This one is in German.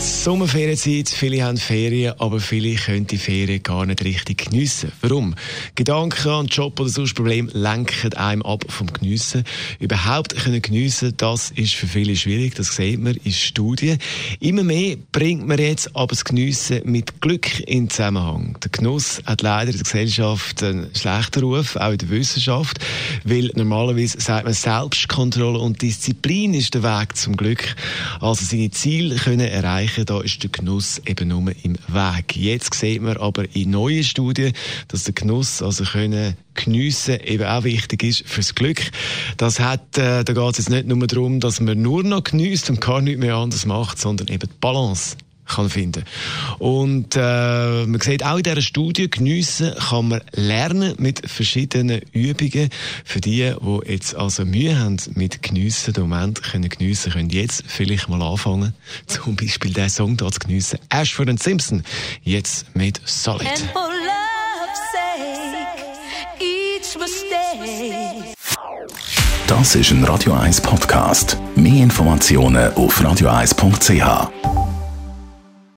Sommerferienzeit, viele haben Ferien, aber viele können die Ferien gar nicht richtig geniessen. Warum? Gedanken an Job oder sonst Problem lenken einem ab vom Geniessen. Überhaupt können geniessen, das ist für viele schwierig, das sieht man in Studien. Immer mehr bringt man jetzt aber das Geniessen mit Glück in Zusammenhang. Der Genuss hat leider in der Gesellschaft einen schlechten Ruf, auch in der Wissenschaft, weil normalerweise sagt man Selbstkontrolle und Disziplin ist der Weg zum Glück. Also seine Ziele können erreichen erreichen. Da ist der Genuss eben nur im Weg. Jetzt sieht man aber in neuen Studien, dass der Genuss, also können geniessen, eben auch wichtig ist fürs Glück. Das hat, äh, da geht es jetzt nicht nur darum, dass man nur noch genießt und gar nichts mehr anders macht, sondern eben die Balance kann finden. Und äh, man sieht auch in dieser Studie, geniessen kann man lernen mit verschiedenen Übungen. Für die, die jetzt also Mühe haben mit Geniessen, den Moment können geniessen, können jetzt vielleicht mal anfangen. Zum Beispiel den Song da zu geniessen. Ashford and Simpson, jetzt mit Solid. Das ist ein Radio 1 Podcast. Mehr Informationen auf radio1.ch.